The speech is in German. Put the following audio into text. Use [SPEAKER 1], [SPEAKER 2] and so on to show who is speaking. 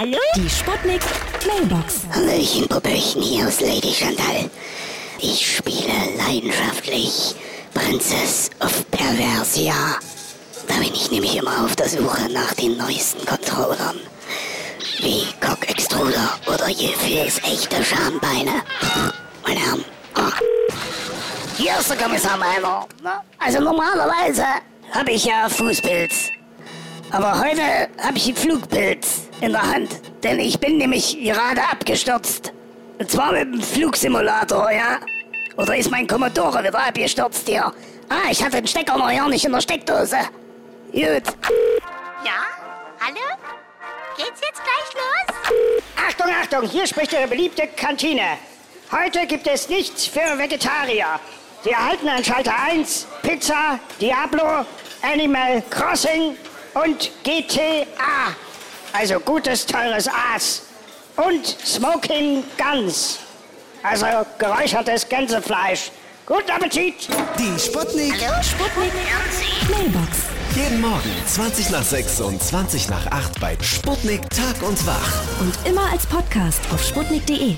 [SPEAKER 1] Hallo?
[SPEAKER 2] Die Sputnik Mailbox.
[SPEAKER 3] Hallöchen, Popöchen, hier ist Lady Chantal. Ich spiele leidenschaftlich Princess of Perversia. Da bin ich nämlich immer auf der Suche nach den neuesten Controllern. Wie Cock Extruder oder Jefils echte Schambeine. Meine Herren, ah. Hier ist der Kommissar Meiner. Also normalerweise habe ich ja Fußpilz. Aber heute habe ich einen Flugpilz in der Hand. Denn ich bin nämlich gerade abgestürzt. Und zwar mit dem Flugsimulator, ja? Oder ist mein Commodore wieder abgestürzt hier? Ah, ich hatte den Stecker noch ja nicht in der Steckdose. Gut.
[SPEAKER 1] Ja? Hallo? Geht's jetzt gleich los?
[SPEAKER 4] Achtung, Achtung, hier spricht Ihre beliebte Kantine. Heute gibt es nichts für Vegetarier. Sie erhalten an Schalter 1 Pizza, Diablo, Animal Crossing und GTA. Also gutes, teures Aas. Und Smoking Guns. Also geräuchertes Gänsefleisch. Guten Appetit!
[SPEAKER 5] Die Sputnik.
[SPEAKER 2] Sputnik Mailbox.
[SPEAKER 5] Jeden Morgen 20 nach 6 und 20 nach 8 bei Sputnik Tag und Wach.
[SPEAKER 2] Und immer als Podcast auf sputnik.de.